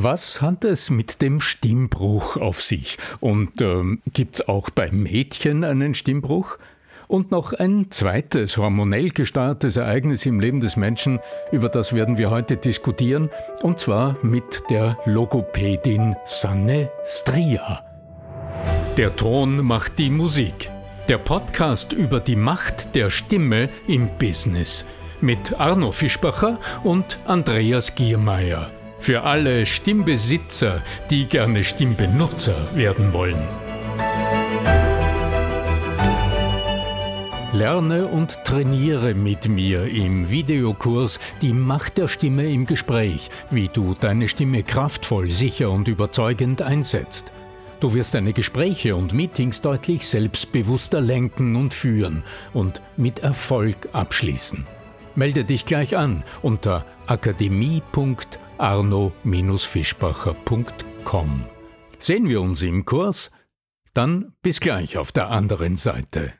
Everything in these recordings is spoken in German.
Was hat es mit dem Stimmbruch auf sich? Und ähm, gibt es auch bei Mädchen einen Stimmbruch? Und noch ein zweites hormonell gesteuertes Ereignis im Leben des Menschen, über das werden wir heute diskutieren, und zwar mit der Logopädin Sanne Stria. Der Ton macht die Musik. Der Podcast über die Macht der Stimme im Business mit Arno Fischbacher und Andreas Giermeier. Für alle Stimmbesitzer, die gerne Stimmbenutzer werden wollen. Lerne und trainiere mit mir im Videokurs Die Macht der Stimme im Gespräch, wie du deine Stimme kraftvoll, sicher und überzeugend einsetzt. Du wirst deine Gespräche und Meetings deutlich selbstbewusster lenken und führen und mit Erfolg abschließen. Melde dich gleich an unter akademie.arno-fischbacher.com. Sehen wir uns im Kurs? Dann bis gleich auf der anderen Seite.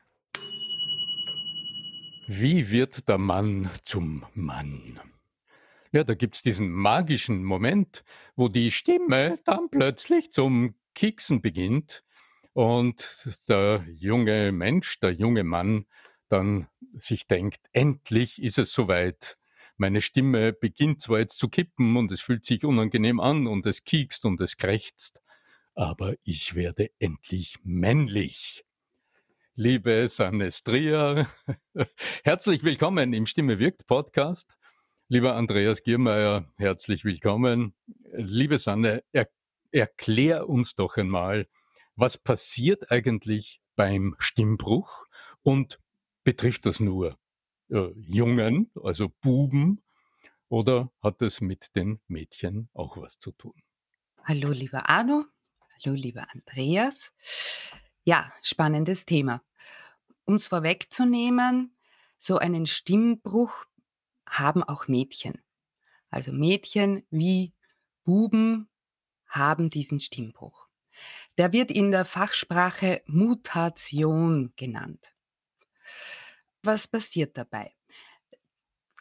Wie wird der Mann zum Mann? Ja, da gibt's diesen magischen Moment, wo die Stimme dann plötzlich zum Kieksen beginnt und der junge Mensch, der junge Mann dann sich denkt, endlich ist es soweit. Meine Stimme beginnt zwar jetzt zu kippen und es fühlt sich unangenehm an und es kiekst und es krächzt, aber ich werde endlich männlich. Liebe Sanestria, herzlich willkommen im Stimme wirkt Podcast. Lieber Andreas Giermeier, herzlich willkommen. Liebe Sanne, er, erklär uns doch einmal, was passiert eigentlich beim Stimmbruch und Betrifft das nur äh, Jungen, also Buben, oder hat es mit den Mädchen auch was zu tun? Hallo, lieber Arno. Hallo, lieber Andreas. Ja, spannendes Thema. Um es vorwegzunehmen, so einen Stimmbruch haben auch Mädchen. Also Mädchen wie Buben haben diesen Stimmbruch. Der wird in der Fachsprache Mutation genannt. Was passiert dabei?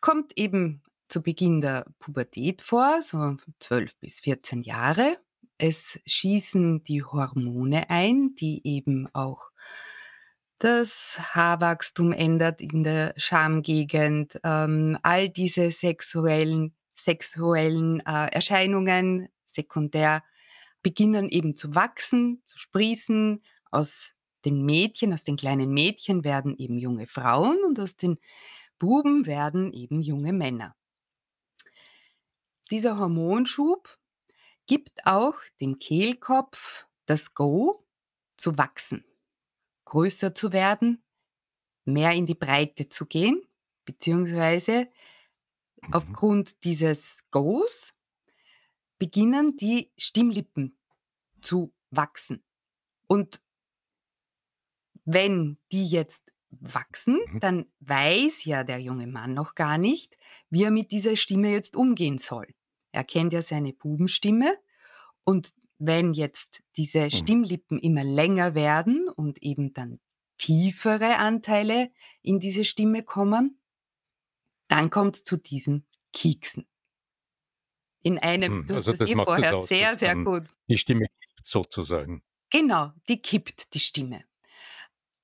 Kommt eben zu Beginn der Pubertät vor, so 12 bis 14 Jahre. Es schießen die Hormone ein, die eben auch das Haarwachstum ändert in der Schamgegend, ähm, all diese sexuellen, sexuellen äh, Erscheinungen sekundär beginnen eben zu wachsen, zu sprießen, aus den Mädchen, aus den kleinen Mädchen werden eben junge Frauen und aus den Buben werden eben junge Männer. Dieser Hormonschub gibt auch dem Kehlkopf das Go zu wachsen, größer zu werden, mehr in die Breite zu gehen, beziehungsweise mhm. aufgrund dieses Goes beginnen die Stimmlippen zu wachsen. Und wenn die jetzt wachsen, Mhm. dann weiß ja der junge Mann noch gar nicht, wie er mit dieser Stimme jetzt umgehen soll. Er kennt ja seine Bubenstimme und wenn jetzt diese Mhm. Stimmlippen immer länger werden und eben dann tiefere Anteile in diese Stimme kommen, dann kommt es zu diesen Kieksen. In einem, Hm, du hast also es das eh macht es vorher aus, sehr, sehr gut die Stimme kippt sozusagen. Genau, die kippt die Stimme.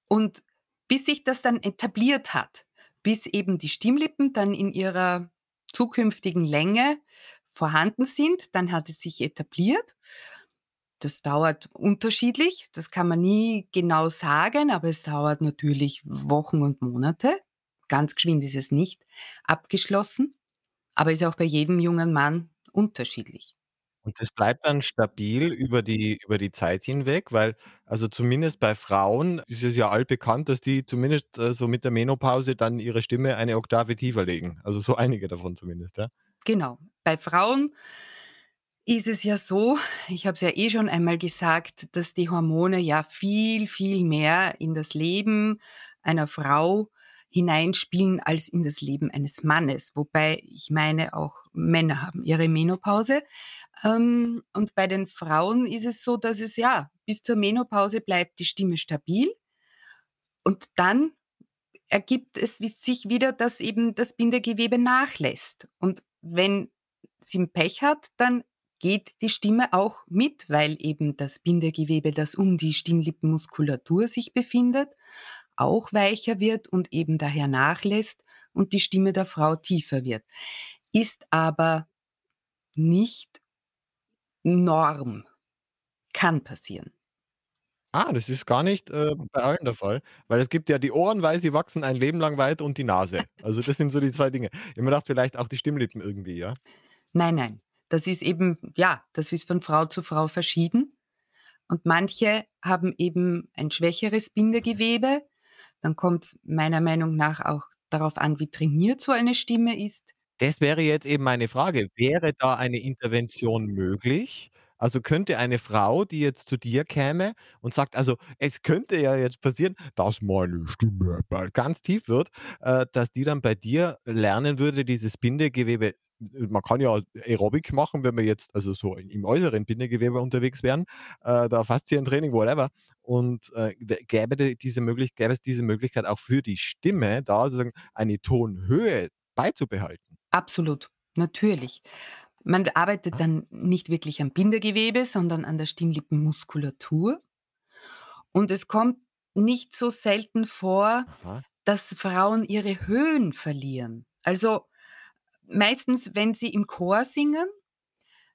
Und bis sich das dann etabliert hat, bis eben die Stimmlippen dann in ihrer zukünftigen Länge vorhanden sind, dann hat es sich etabliert. Das dauert unterschiedlich, das kann man nie genau sagen, aber es dauert natürlich Wochen und Monate. Ganz geschwind ist es nicht abgeschlossen, aber ist auch bei jedem jungen Mann unterschiedlich. Und das bleibt dann stabil über die über die Zeit hinweg, weil also zumindest bei Frauen ist es ja allbekannt, dass die zumindest, äh, so mit der Menopause dann ihre Stimme eine Oktave tiefer legen. Also so einige davon zumindest, ja. Genau. Bei Frauen ist es ja so, ich habe es ja eh schon einmal gesagt, dass die Hormone ja viel, viel mehr in das Leben einer Frau hineinspielen als in das Leben eines Mannes. Wobei ich meine, auch Männer haben ihre Menopause. Ähm, und bei den Frauen ist es so, dass es ja bis zur Menopause bleibt die Stimme stabil. Und dann ergibt es sich wieder, dass eben das Bindegewebe nachlässt. Und wenn sie Pech hat, dann geht die Stimme auch mit, weil eben das Bindegewebe, das um die Stimmlippenmuskulatur sich befindet, auch weicher wird und eben daher nachlässt und die Stimme der Frau tiefer wird. Ist aber nicht Norm. Kann passieren. Ah, das ist gar nicht, äh, bei allen der Fall, weil es gibt ja die Ohren, weil sie wachsen ein Leben lang weiter und die Nase. Also, das sind so die 2 Dinge. Ich mir gedacht, vielleicht auch die Stimmlippen irgendwie, ja? Nein, nein. Das ist eben ja, das ist von Frau zu Frau verschieden. Und manche haben eben ein schwächeres. Bindegewebe. Dann kommt's meiner Meinung nach auch darauf an, wie trainiert so eine Stimme ist. Das wäre jetzt eben meine Frage. Wäre da eine Intervention möglich? Also, könnte eine Frau, die jetzt zu dir käme und sagt: „Also, es könnte ja jetzt passieren, dass meine Stimme bald ganz tief wird“, äh, dass die dann bei dir lernen würde, dieses Bindegewebe äh, man kann ja Aerobic machen, wenn wir jetzt also so im äußeren Bindegewebe unterwegs wären, äh, da Faszientraining, whatever. Und, äh, gäbe diese möglich gäbe es diese Möglichkeit auch für die Stimme, da sozusagen eine Tonhöhe beizubehalten? Absolut, natürlich. Man arbeitet Ah. dann nicht wirklich am Bindegewebe, sondern an der Stimmlippenmuskulatur. Und es kommt nicht so selten vor, Aha. dass Frauen ihre Höhen verlieren. Also, meistens, wenn sie im Chor singen,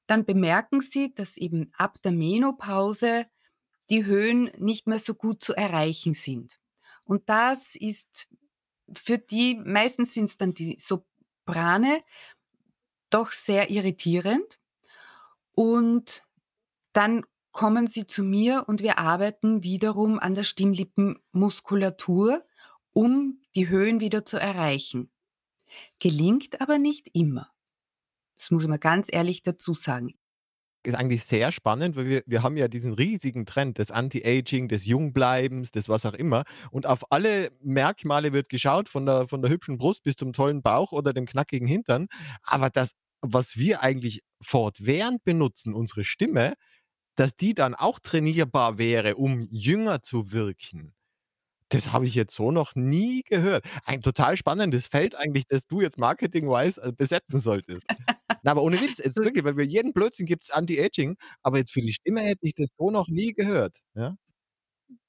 dann bemerken sie, dass eben ab der Menopause die Höhen nicht mehr so gut zu erreichen sind. Und das ist für die meistens sind's dann die Soprane doch sehr irritierend. Und dann kommen sie zu mir und wir arbeiten wiederum an der Stimmlippenmuskulatur, um die Höhen wieder zu erreichen. Gelingt aber nicht immer. Das muss man ganz ehrlich dazu sagen. Ist eigentlich sehr spannend, weil wir wir haben ja diesen riesigen Trend des Anti-Aging, des Jungbleibens, des was auch immer. Und auf alle Merkmale wird geschaut, von der von der hübschen Brust bis zum tollen Bauch oder dem knackigen Hintern. Aber das, was wir eigentlich fortwährend benutzen, unsere Stimme, dass die dann auch trainierbar wäre, um jünger zu wirken, das habe ich jetzt so noch nie gehört. Ein total spannendes Feld eigentlich, das du jetzt marketing-wise, äh, besetzen solltest. Na, aber ohne Witz, jetzt wirklich, weil für jeden Blödsinn gibt's Anti-Aging, aber jetzt für die Stimme hätte ich das so noch nie gehört, ja?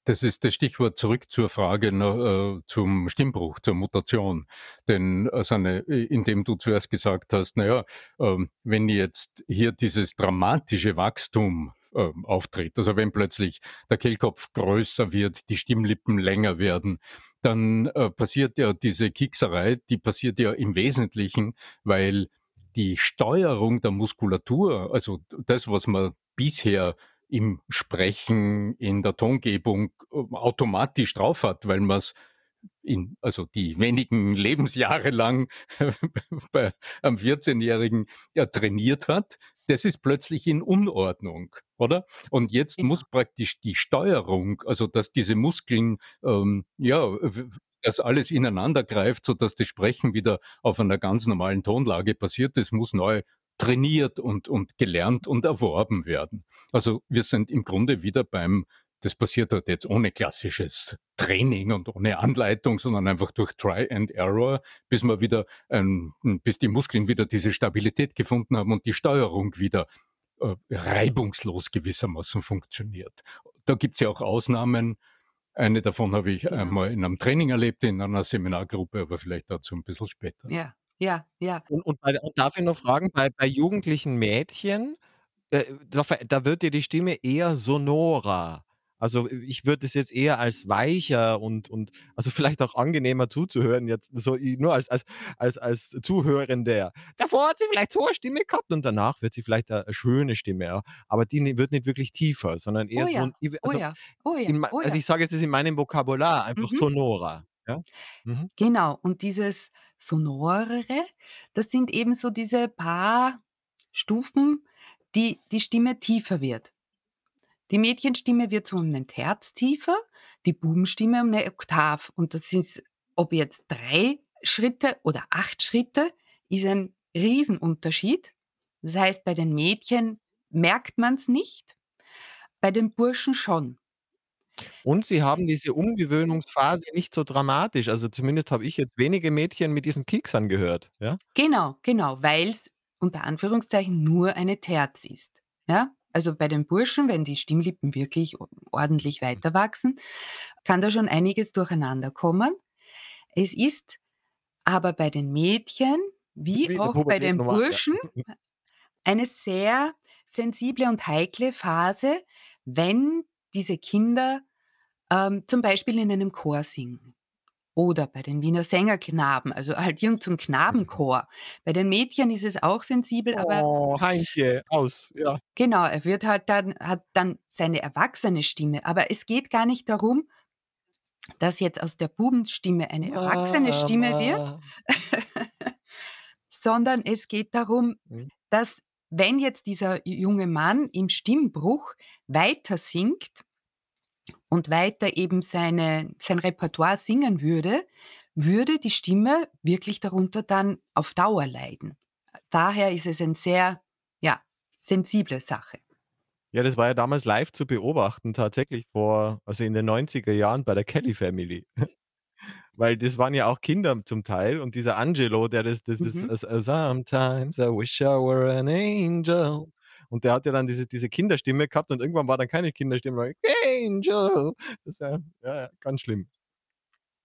Das ist das Stichwort zurück zur Frage, ne, äh, zum Stimmbruch, zur Mutation. Denn, äh, Sanne, i indem du zuerst gesagt hast: „Na ja, ähm, wenn jetzt hier dieses dramatische Wachstum, ähm, auftritt, also wenn plötzlich der Kehlkopf größer wird, die Stimmlippen länger werden, dann, äh, passiert ja diese Kiekserei, die passiert ja im Wesentlichen, weil die Steuerung der Muskulatur, also das, was man bisher im Sprechen, in der Tongebung, äh, automatisch drauf hat, weil man's in also die wenigen Lebensjahre lang bei einem Vierzehnjährigen, ja, trainiert hat, das ist plötzlich in Unordnung, oder? Und jetzt muss praktisch die Steuerung, also dass diese Muskeln, ähm, ja, dass alles ineinander greift, sodass das Sprechen wieder auf einer ganz normalen Tonlage passiert, das muss neu trainiert und und gelernt und erworben werden. Also, wir sind im Grunde wieder beim das passiert halt jetzt ohne klassisches Training und ohne Anleitung, sondern einfach durch Try and Error, bis man wieder, ähm bis die Muskeln wieder diese Stabilität gefunden haben und die Steuerung wieder, äh, reibungslos gewissermaßen funktioniert. Da gibt's ja auch Ausnahmen. Eine davon habe ich Genau. einmal in 'nem Training erlebt, in einer Seminargruppe, aber vielleicht dazu 'n bisschen später. Ja, ja, ja. Und und bei und darf ich noch fragen, bei bei jugendlichen Mädchen, äh, da da wird ja die Stimme eher sonorer. Also, i ich würde das jetzt eher als weicher und und also, vielleicht auch angenehmer zuzuhören jetzt so nur als als als als Zuhörender. Davor hat sie vielleicht so 'ne Stimme gehabt und danach wird sie vielleicht a 'ne schöne Stimme, ja. Aber die wird nicht wirklich tiefer, sondern Oh eher so 'n ja, i w oh also, ja, oh ja, in oh also, ich sage jetzt das in meinem Vokabular, einfach Mhm. sonorer, ja? Mhm. Genau. Und dieses Sonorere, das sind eben so diese paar Stufen, die die Stimme tiefer wird. Die Mädchenstimme wird so um 'nen Terz tiefer, die Bubenstimme um 'ne Oktav. Und das ist ob jetzt 3 Schritte oder 8 Schritte, ist ein Riesenunterschied. Das heißt, bei den Mädchen merkt man's nicht, bei den Burschen schon. Und sie haben diese Umgewöhnungsphase nicht so dramatisch. Also, zumindest habe ich jetzt wenige Mädchen mit diesen Kieksern gehört, ja? Genau, genau, weil's unter Anführungszeichen nur eine Terz ist. Ja? Also bei den Burschen, wenn die Stimmlippen wirklich ordentlich weiter wachsen, kann da schon einiges durcheinander kommen. Es ist aber bei den Mädchen wie Wie auch bei den ja. Burschen eine sehr sensible und heikle Phase, wenn diese Kinder ähm, zum Beispiel in einem Chor singen. Oder bei den Wiener Sängerknaben, also halt so 'n Mhm. Knabenchor. Bei den Mädchen ist es auch sensibel, aber Oh, Heintje, aus, ja. genau, er wird halt dann hat dann seine erwachsene Stimme. Aber es geht gar nicht darum, dass jetzt aus der Bubenstimme eine erwachsene Stimme wird, sondern es geht darum, Mhm. dass wenn jetzt dieser junge Mann im Stimmbruch weiter singt und weiter eben seine sein Repertoire singen würde, würde die Stimme wirklich darunter dann auf Dauer leiden. Daher ist es ein sehr, ja, sensible Sache. Ja, das war ja damals live zu beobachten tatsächlich vor also in den 90er Jahren bei der Kelly Family. Weil das waren ja auch Kinder zum Teil und dieser Angelo, der das das ist Mhm. „S uh, sometimes I wish I were an angel.“ Und der hat ja dann diese diese Kinderstimme gehabt und irgendwann war dann keine Kinderstimme mehr. „Angel.“ Das war ja, ganz schlimm.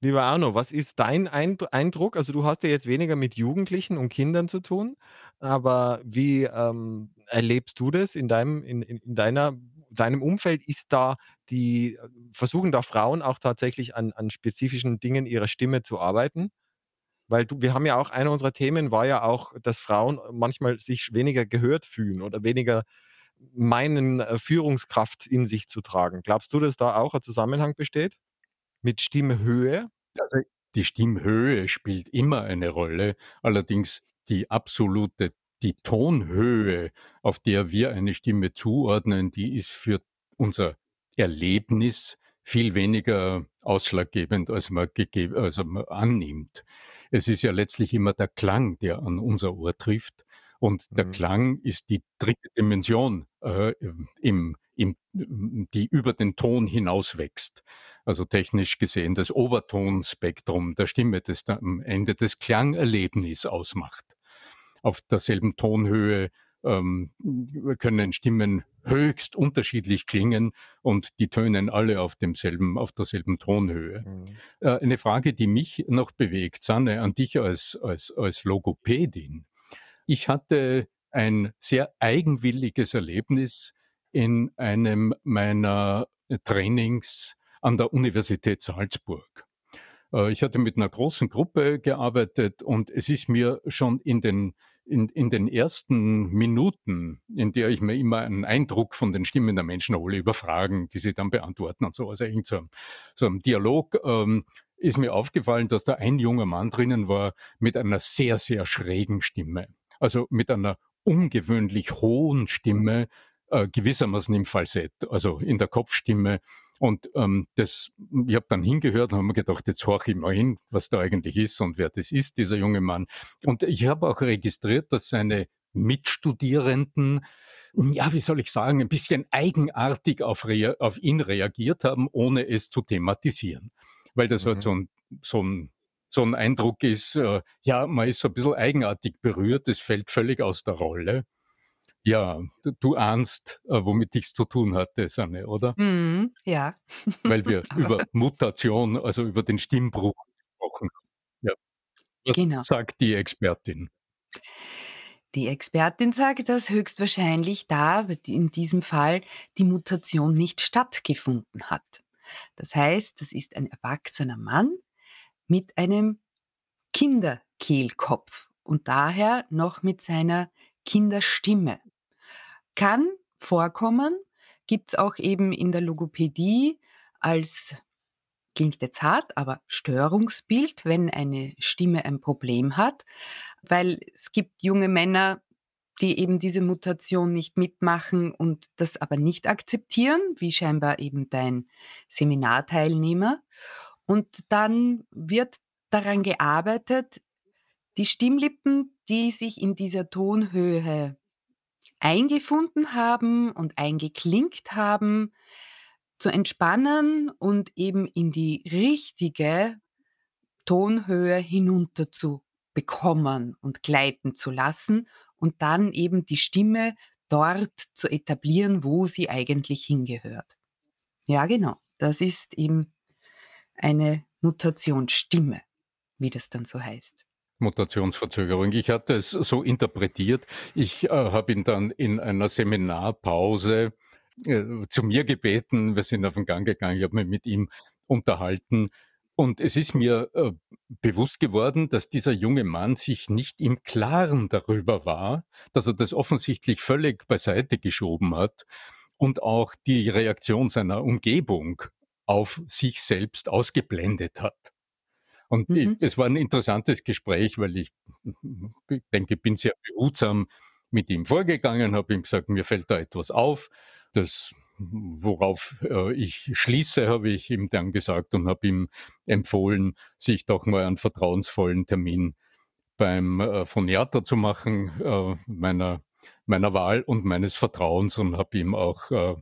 Lieber Arno, was ist dein Eind Eindruck? Also, du hast ja jetzt weniger mit Jugendlichen und Kindern zu tun, aber wie, ähm, erlebst du das in deinem in in in deiner deinem Umfeld? Ist da die äh, versuchen da Frauen auch tatsächlich an an spezifischen Dingen ihrer Stimme zu arbeiten? Weil du wir haben ja auch einer unserer Themen war ja auch, dass Frauen manchmal sich weniger gehört fühlen oder weniger meinen, äh, Führungskraft in sich zu tragen. Glaubst du, dass da auch 'n Zusammenhang besteht mit Stimmhöhe? Also, die Stimmhöhe spielt immer eine Rolle, allerdings die absolute die Tonhöhe, auf der wir eine Stimme zuordnen, die ist für unser Erlebnis viel weniger ausschlaggebend, als man also man annimmt. Es ist ja letztlich immer der Klang, der an unser Ohr trifft und der Mhm. Klang ist die dritte Dimension, äh, im im die über den Ton hinaus wächst. Also technisch gesehen das Obertonspektrum der Stimme, das da am Ende das Klangerlebnis ausmacht. Auf derselben Tonhöhe, ähm, können Stimmen höchst unterschiedlich klingen und die tönen alle auf demselben auf derselben Tonhöhe. Mhm. Äh, eine Frage, die mich noch bewegt, Sanne, an dich als als als Logopädin. Ich hatte ein sehr eigenwilliges Erlebnis in einem meiner Trainings an der Universität Salzburg. Äh, ich hatte mit 'ner großen Gruppe gearbeitet und es ist mir schon in den in in den ersten Minuten, in der ich mir immer einen Eindruck von den Stimmen der Menschen hole über Fragen, die sie dann beantworten und so, also irgend so 'n so 'n Dialog, ähm, ist mir aufgefallen, dass da ein junger Mann drinnen war mit einer sehr, sehr schrägen Stimme. Also, mit einer ungewöhnlich hohen Stimme, äh, gewissermaßen im Falsett, also in der Kopfstimme. Und, ähm, das ich habe dann hingehört und habe mir gedacht: „Jetzt horche ich mal hin, was da eigentlich ist und wer das ist, dieser junge Mann.“ Und ich habe auch registriert, dass seine Mitstudierenden, ja, wie soll ich sagen, ein bisschen eigenartig auf auf ihn reagiert haben, ohne es zu thematisieren. Weil das halt Mhm. so 'n so 'n so 'n Eindruck ist, äh, ja, man ist so 'n bisschen eigenartig berührt, es fällt völlig aus der Rolle. Ja, du ahnst, äh, womit ich's zu tun hatte, Sanne, oder? Mhm, ja. Weil wir über Mutation, also über den Stimmbruch gesprochen haben. Ja. Was Genau. sagt die Expertin? Die Expertin sagt, dass höchstwahrscheinlich da in diesem Fall die Mutation nicht stattgefunden hat. Das heißt, das ist ein erwachsener Mann mit einem Kinderkehlkopf und daher noch mit seiner Kinderstimme. Kann vorkommen, gibt's auch eben in der Logopädie als klingt jetzt hart, aber Störungsbild, wenn eine Stimme ein Problem hat, weil es gibt junge Männer, die eben diese Mutation nicht mitmachen und das aber nicht akzeptieren, wie scheinbar eben dein Seminarteilnehmer. Und dann wird daran gearbeitet, die Stimmlippen, die sich in dieser Tonhöhe eingefunden haben und eingeklinkt haben, zu entspannen und eben in die richtige Tonhöhe hinunterzubekommen und gleiten zu lassen, und dann eben die Stimme dort zu etablieren, wo sie eigentlich hingehört. Ja, genau. Das ist eben eine Mutationsstimme, wie das dann so heißt. Mutationsverzögerung. Ich hatte es so interpretiert. Ich äh, habe ihn dann in einer Seminarpause äh, zu mir gebeten. Wir sind auf den Gang gegangen. Ich habe mich mit ihm unterhalten. Und es ist mir äh, bewusst geworden, dass dieser junge Mann sich nicht im Klaren darüber war, dass er das offensichtlich völlig beiseite geschoben hat und auch die Reaktion seiner Umgebung auf sich selbst ausgeblendet hat. Und mhm. es war ein interessantes Gespräch, weil ich, ich denke, bin sehr behutsam mit ihm vorgegangen, habe ihm gesagt, mir fällt da etwas auf. Das, worauf äh, ich schließe, habe ich ihm dann gesagt und habe ihm empfohlen, sich doch mal einen vertrauensvollen Termin beim äh, Phoniater zu machen, äh, meiner, meiner Wahl und meines Vertrauens und habe ihm auch äh,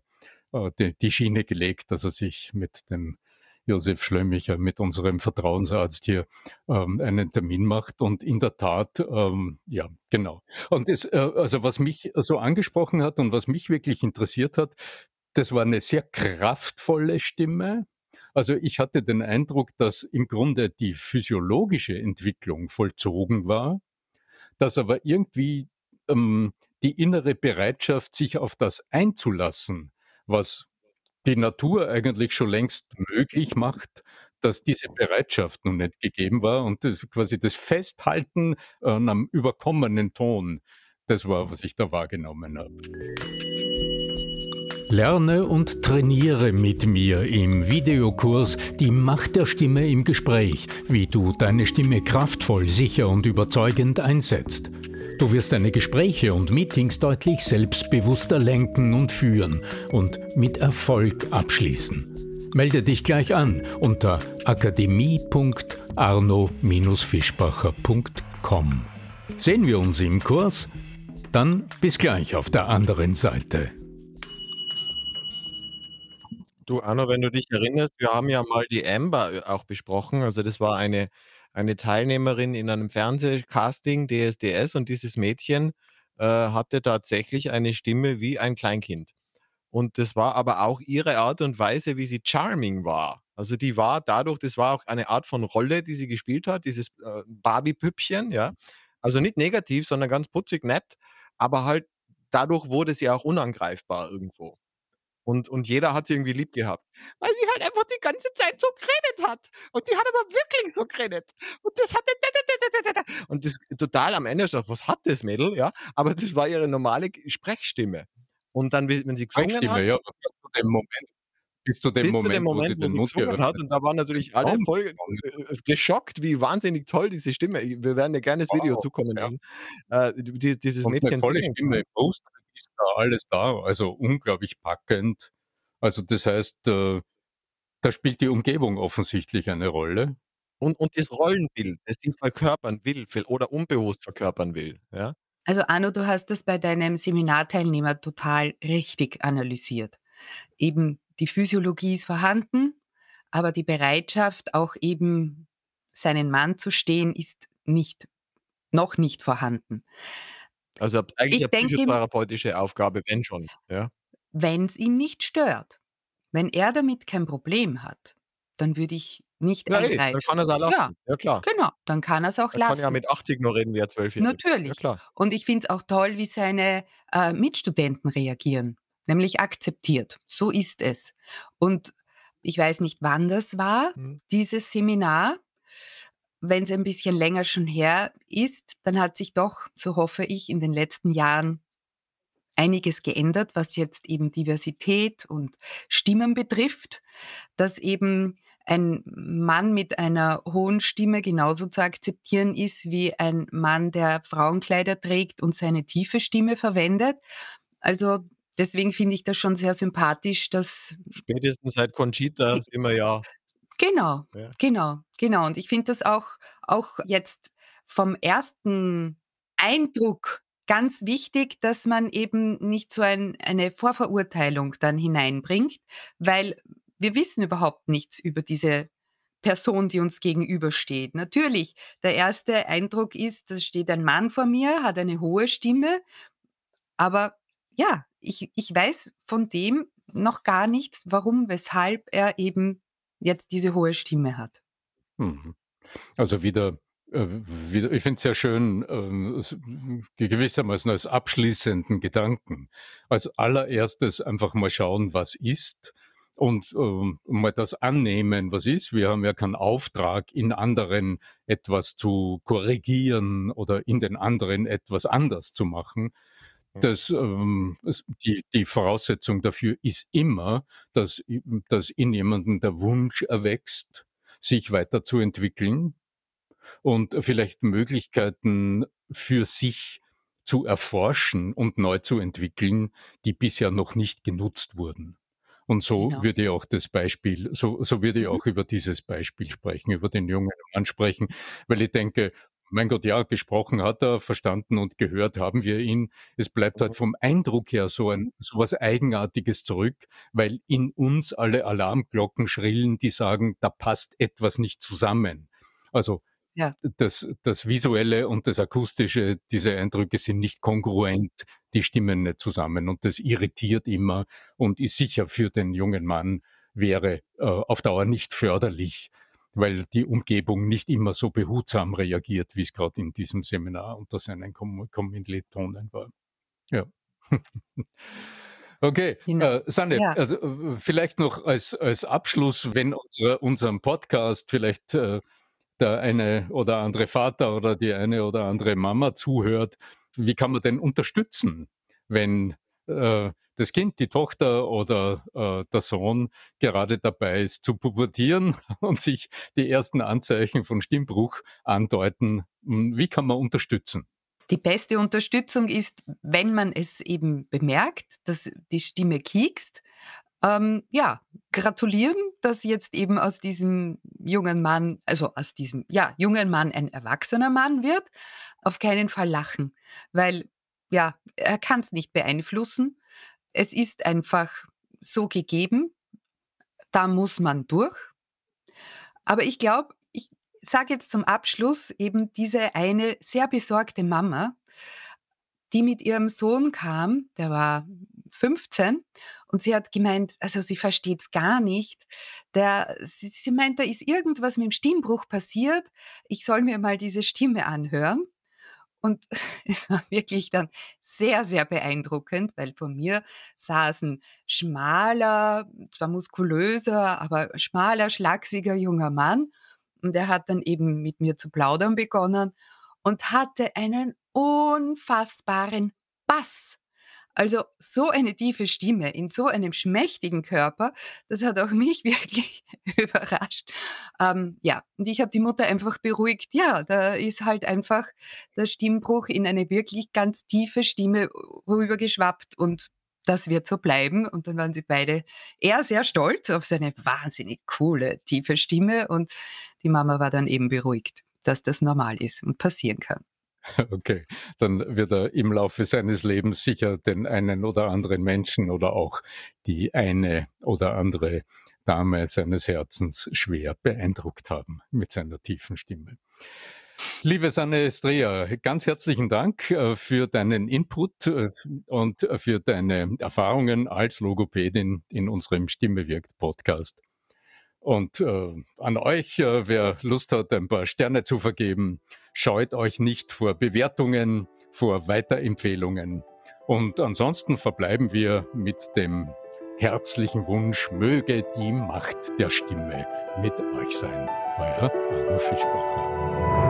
äh, die, die Schiene gelegt, dass er sich mit dem Josef Schlömicher mit unserem Vertrauensarzt hier ähm, einen Termin macht. Und in der Tat, ähm, ja, genau. Und es, äh, also was mich so angesprochen hat und was mich wirklich interessiert hat, das war eine sehr kraftvolle Stimme. Also ich hatte den Eindruck, dass im Grunde die physiologische Entwicklung vollzogen war, dass aber irgendwie ähm, die innere Bereitschaft, sich auf das einzulassen, was die Natur eigentlich schon längst möglich macht, dass diese Bereitschaft noch nicht gegeben war und das, quasi das Festhalten an einem überkommenen Ton, das war, was ich da wahrgenommen habe. Lerne und trainiere mit mir im Videokurs Die Macht der Stimme im Gespräch, wie du deine Stimme kraftvoll, sicher und überzeugend einsetzt. Du wirst deine Gespräche und Meetings deutlich selbstbewusster lenken und führen und mit Erfolg abschließen. Melde dich gleich an unter akademie.arno-fischbacher.com. Sehen wir uns im Kurs? Dann bis gleich auf der anderen Seite. Du Arno, wenn du dich erinnerst, wir haben ja mal die Amber äh, auch besprochen. Also das war eine eine Teilnehmerin in einem Fernsehcasting, DSDS, und dieses Mädchen äh, hatte tatsächlich eine Stimme wie ein Kleinkind. Und das war aber auch ihre Art und Weise, wie sie charming war. Also die war dadurch, das war auch eine Art von Rolle, die sie gespielt hat, dieses äh, Barbie-Püppchen, ja. Also nicht negativ, sondern ganz putzig nett, aber halt dadurch wurde sie auch unangreifbar irgendwo. Und, und jeder hat sie irgendwie lieb gehabt. Weil sie halt einfach die ganze Zeit so geredet hat. Und die hat aber wirklich so geredet. Und das hatte. Und das total am Ende dachte, was hat das Mädel? Ja, aber das war ihre normale Sprechstimme. Und dann, wenn sie gesungen Sprechstimme, hat. ja, bis zu dem Moment, bis zu dem bis Moment, zu dem Moment wo, wo sie den sie gesungen hat. Und da waren natürlich alle voll äh, geschockt, wie wahnsinnig toll diese Stimme. Wir werden dir gerne das Video Wow, zukommen ja. lassen. Äh, die, dieses Und eine Mädchen volle singen Stimme im Post ist da alles da, also unglaublich packend. Also das heißt, äh, da spielt die Umgebung offensichtlich eine Rolle. Und, und das Rollenbild, das sie verkörpern will oder unbewusst verkörpern will. Ja? Also Arno, du hast das bei deinem Seminarteilnehmer total richtig analysiert. Eben die Physiologie ist vorhanden, aber die Bereitschaft, auch eben seinen Mann zu stehen, ist nicht, noch nicht vorhanden. Also eigentlich Ich eine psychotherapeutische Aufgabe, wenn schon. Ja? wenn es ihn nicht stört, wenn er damit kein Problem hat, dann würde ich nicht Ja, eh, dann eingreifen. kann er es auch Ja, lassen. Ja, klar. genau, dann kann er es auch Er kann ja lassen. mit 80 noch reden wie ein Zwölfjähriger. Ja, Natürlich. klar. Und ich finde es auch toll, wie seine äh, Mitstudenten reagieren, nämlich akzeptiert. So ist es. Und ich weiß nicht, wann das war, Mhm. dieses Seminar. Wenn es ein bisschen länger schon her ist, dann hat sich doch, so hoffe ich, in den letzten Jahren einiges geändert, was jetzt eben Diversität und Stimmen betrifft, dass eben ein Mann mit einer hohen Stimme genauso zu akzeptieren ist wie ein Mann, der Frauenkleider trägt und seine tiefe Stimme verwendet. Also deswegen finde ich das schon sehr sympathisch, dass Spätestens seit Conchita sind wir ja genau, ja. genau, genau. Und ich finde das auch auch jetzt vom ersten Eindruck ganz wichtig, dass man eben nicht so ein eine Vorverurteilung dann hineinbringt, weil wir wissen überhaupt nichts über diese Person, die uns gegenübersteht. Natürlich, der erste Eindruck ist, da steht ein Mann vor mir, hat eine hohe Stimme, aber ja, ich, ich weiß von dem noch gar nichts, warum, weshalb er eben jetzt diese hohe Stimme hat. Mhm. Also wieder, äh, ich finde es sehr schön, äh, gewissermaßen als abschließenden Gedanken. Als allererstes einfach mal schauen, was ist und äh, mal das annehmen, was ist. Wir haben ja keinen Auftrag, in anderen etwas zu korrigieren oder in den anderen etwas anders zu machen. Das, ähm, die, die Voraussetzung dafür ist immer, dass, dass in jemandem der Wunsch erwächst, sich weiterzuentwickeln und vielleicht Möglichkeiten für sich zu erforschen und neu zu entwickeln, die bisher noch nicht genutzt wurden. Und so Genau. würde ich auch das Beispiel, so, so würde ich Mhm. auch über dieses Beispiel sprechen, über den jungen Mann sprechen, weil ich denke, mein Gott, ja, gesprochen hat er, verstanden und gehört haben wir ihn. Es bleibt halt vom Eindruck her so ein so was Eigenartiges zurück, weil in uns alle Alarmglocken schrillen, die sagen, da passt etwas nicht zusammen. Also Ja. das, das Visuelle und das Akustische, diese Eindrücke sind nicht kongruent, die stimmen nicht zusammen und das irritiert immer und ist sicher für den jungen Mann wäre äh, auf Dauer nicht förderlich, weil die Umgebung nicht immer so behutsam reagiert, wie es gerade in diesem Seminar unter seinen Kom Kommilitonen war. Ja. Okay, Genau. äh, Sanne, Ja. also, äh, vielleicht noch als, als Abschluss, wenn unser, unserem Podcast vielleicht äh, der eine oder andere Vater oder die eine oder andere Mama zuhört, wie kann man denn unterstützen, wenn äh, das Kind, die Tochter oder äh, der Sohn gerade dabei ist zu pubertieren und sich die ersten Anzeichen von Stimmbruch andeuten? Hm, Wie kann man unterstützen? Die beste Unterstützung ist, wenn man es eben bemerkt, dass die Stimme kiekst, ähm, ja, gratulieren, dass jetzt eben aus diesem jungen Mann, also aus diesem, ja, jungen Mann ein erwachsener Mann wird. Auf keinen Fall lachen, weil, ja, er kann es nicht beeinflussen. Es ist einfach so gegeben, da muss man durch. Aber ich glaube, ich sage jetzt zum Abschluss eben diese eine sehr besorgte Mama, die mit ihrem Sohn kam, der war 15 und sie hat gemeint, also sie versteht es gar nicht. Der, sie, sie meint, da ist irgendwas mit dem Stimmbruch passiert. Ich soll mir mal diese Stimme anhören. Und es war wirklich dann sehr, sehr beeindruckend, weil vor mir saß ein schmaler, zwar muskulöser, aber schmaler, schlachsiger junger Mann. Und er hat dann eben mit mir zu plaudern begonnen und hatte einen unfassbaren Bass. Also so eine tiefe Stimme in so einem schmächtigen Körper, das hat auch mich wirklich überrascht. Ähm, ja, und ich habe die Mutter einfach beruhigt. Ja, da ist halt einfach der Stimmbruch in eine wirklich ganz tiefe Stimme rübergeschwappt und das wird so bleiben. Und dann waren sie beide eher sehr stolz auf seine wahnsinnig coole, tiefe Stimme und die Mama war dann eben beruhigt, dass das normal ist und passieren kann. Okay, dann wird er im Laufe seines Lebens sicher den einen oder anderen Menschen oder auch die eine oder andere Dame seines Herzens schwer beeindruckt haben mit seiner tiefen Stimme. Liebe Sanne Strea, ganz herzlichen Dank äh, für deinen Input äh, und für deine Erfahrungen als Logopädin in unserem Stimme wirkt Podcast. Und äh, an euch, äh, wer Lust hat, ein paar Sterne zu vergeben, scheut euch nicht vor Bewertungen, vor Weiterempfehlungen. Und ansonsten verbleiben wir mit dem herzlichen Wunsch, möge die Macht der Stimme mit euch sein. Euer Arno Fischbacher.